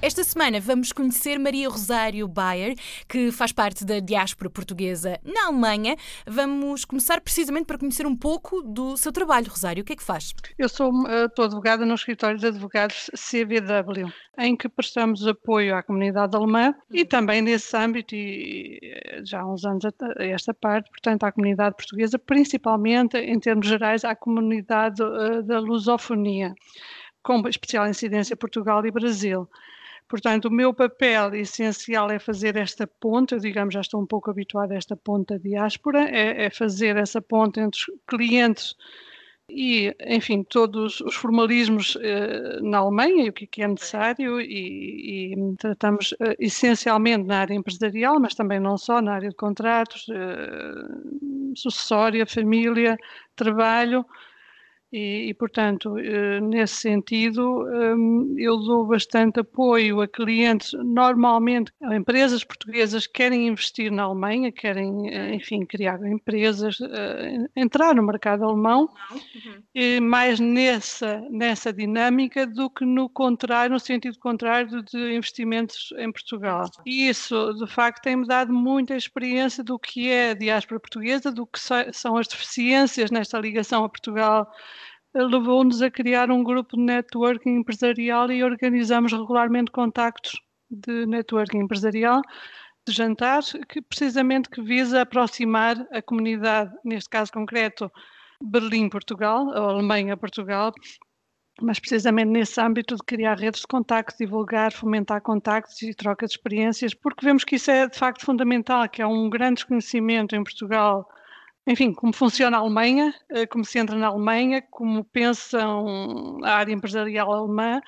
Esta semana vamos conhecer Maria Rosário Bayer, que faz parte da diáspora portuguesa na Alemanha. Vamos começar precisamente para conhecer um pouco do seu trabalho. Rosário, o que é que faz? Eu sou estou advogada no escritório de advogados CVW, em que prestamos apoio à comunidade alemã e também nesse âmbito, e já há uns anos a esta parte, portanto, à comunidade portuguesa, principalmente em termos gerais à comunidade uh, da lusofonia, com especial incidência Portugal e Brasil. Portanto, o meu papel essencial é fazer esta ponte, eu digamos, já estou um pouco habituada a esta ponte da diáspora, é, é fazer essa ponte entre os clientes e, enfim, todos os formalismos eh, na Alemanha e o que é, é necessário e, e tratamos eh, essencialmente na área empresarial, mas também não só, na área de contratos, eh, sucessória, família, trabalho, e, e, portanto, eh, nesse sentido, hum, eu dou bastante apoio a clientes, normalmente empresas portuguesas que querem investir na Alemanha, querem, eh, enfim, criar empresas, eh, entrar no mercado alemão, uhum. mais nessa, nessa dinâmica do que no contrário, no sentido contrário de investimentos em Portugal. E isso, de facto, tem-me dado muita experiência do que é a diáspora portuguesa, do que são as deficiências nesta ligação a Portugal levou-nos a criar um grupo de networking empresarial e organizamos regularmente contactos de networking empresarial, de jantar, que precisamente que visa aproximar a comunidade, neste caso concreto, Berlim-Portugal, ou Alemanha-Portugal, mas precisamente nesse âmbito de criar redes de contactos, divulgar, fomentar contactos e troca de experiências, porque vemos que isso é de facto fundamental, que há um grande desconhecimento em Portugal enfim, como funciona a Alemanha, eh, como se entra na Alemanha, como pensam a área empresarial alemã.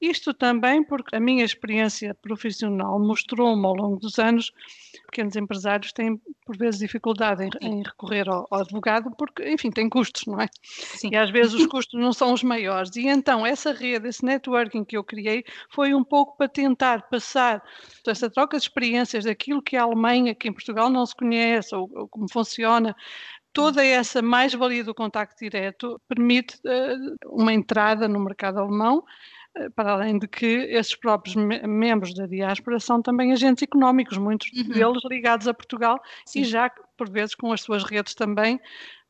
Isto também porque a minha experiência profissional mostrou-me ao longo dos anos pequenos empresários têm, por vezes, dificuldade em, em recorrer ao, ao, advogado, porque, enfim, tem custos, não é? Sim. E às vezes os custos não são os maiores. E então, essa rede, esse networking que eu criei, foi um pouco para tentar passar essa troca de experiências daquilo que a Alemanha, que em Portugal não se conhece, ou, ou como funciona, toda essa mais-valia do contacto direto permite uh, uma entrada no mercado alemão para além de que esses próprios me membros da diáspora são também agentes económicos, muitos uhum. deles ligados a Portugal Sim. e já, por vezes, com as suas redes também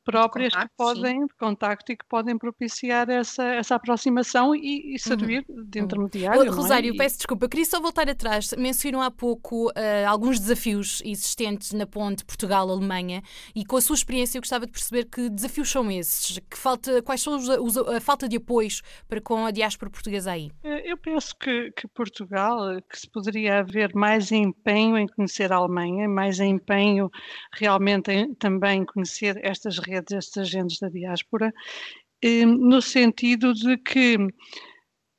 próprias contacto, que podem, sim. de contacto e que podem propiciar essa, essa aproximação e, e servir uhum. de intermediário. Oh, Rosário, é? peço desculpa, eu queria só voltar atrás. Mencionou há pouco uh, alguns desafios existentes na ponte Portugal-Alemanha e com a sua experiência eu gostava de perceber que desafios são esses, que falta, quais são os, os, a falta de apoios para com a diáspora portuguesa aí? Eh, eu penso que, que Portugal, que se poderia haver mais empenho em conhecer a Alemanha, mais empenho realmente em também conhecer estas redes redes, estes agentes da diáspora, eh, no sentido de que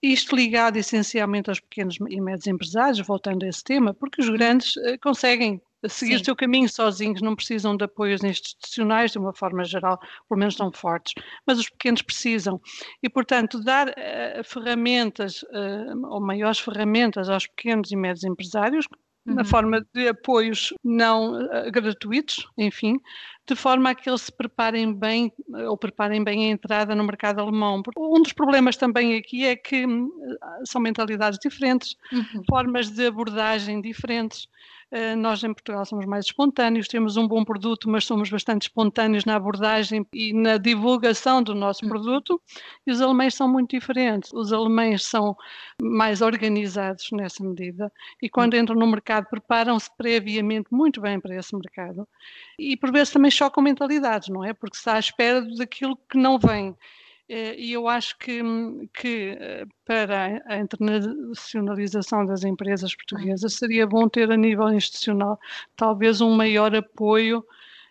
isto ligado essencialmente aos pequenos e médios empresários, voltando a esse tema, porque os grandes eh, conseguem seguir Sim. o seu caminho sozinhos, não precisam de apoios institucionais de uma forma geral, pelo menos tão fortes, mas os pequenos precisam. E, portanto, dar uh, ferramentas, uh, ou maiores ferramentas aos pequenos e médios empresários, uhum. na forma de apoios não uh, gratuitos, enfim, de forma a que eles se preparem bem ou preparem bem a entrada no mercado alemão. Um dos problemas também aqui é que hum, são mentalidades diferentes, uhum. formas de abordagem diferentes. Eh, nós em Portugal somos mais espontâneos, temos um bom produto, mas somos bastante espontâneos na abordagem e na divulgação do nosso hum. produto, e os alemães são muito diferentes. Os alemães são mais organizados nessa medida e quando hum. entram no mercado preparam-se previamente muito bem para esse mercado e por vezes também chocam mentalidades, não é? Porque está à espera daquilo que não vem. Eh, e eu acho que, que eh, para a internacionalização das empresas portuguesas seria bom ter a nível institucional talvez um maior apoio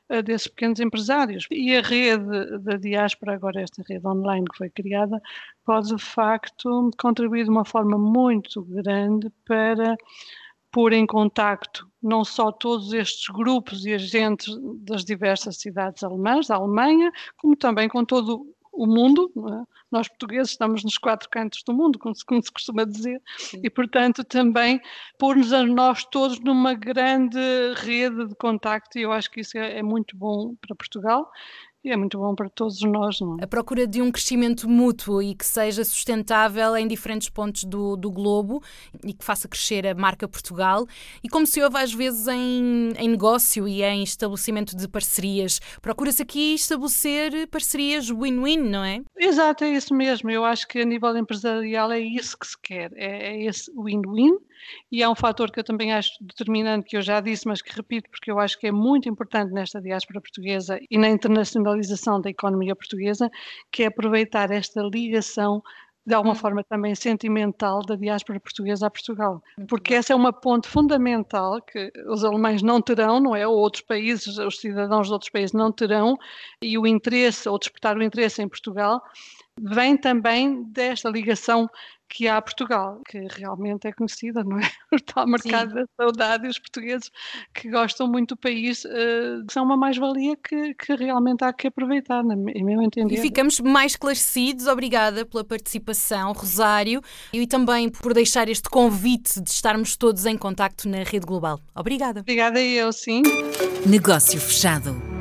eh, desses pequenos empresários. E a rede da diáspora, agora esta rede online que foi criada, pode de facto contribuir de uma forma muito grande para pôr em contacto não só todos estes grupos e agentes das diversas cidades alemãs, da Alemanha, como também com todo o mundo, é? nós portugueses estamos nos quatro cantos do mundo, como se, como se costuma dizer, Sim. e portanto também pôr-nos a nós todos numa grande rede de contacto, e eu acho que isso é, é muito bom para Portugal e é muito bom para todos nós, não é? A procura de um crescimento mútuo e que seja sustentável em diferentes pontos do, do globo e que faça crescer a marca Portugal. E como se ouve às vezes em, em negócio e em estabelecimento de parcerias, procura-se aqui estabelecer parcerias win-win, não é? Exato, é isso mesmo. Eu acho que a nível empresarial é isso que se quer, é, é esse win-win e há um fator que eu também acho determinante, que eu já disse, mas que repito, porque eu acho que é muito importante nesta diáspora portuguesa e na internacionalização da economia portuguesa, que é aproveitar esta ligação de alguma hum. forma também sentimental da diáspora portuguesa a Portugal. Porque essa é uma ponte fundamental que os alemães não terão, não é? Ou outros países, os cidadãos de outros países não terão, e o interesse, ou despertar o interesse em Portugal, vem também desta ligação que há a Portugal, que realmente é conhecida, não é? O tal mercado Sim. da saudade e os portugueses que gostam muito do país uh, são uma mais-valia que, que, realmente há que aproveitar, em meu entender. E ficamos mais esclarecidos. Obrigada pela participação, Rosário, e também por deixar este convite de estarmos todos em contacto na Rede Global. Obrigada. Obrigada eu, sim. Negócio fechado.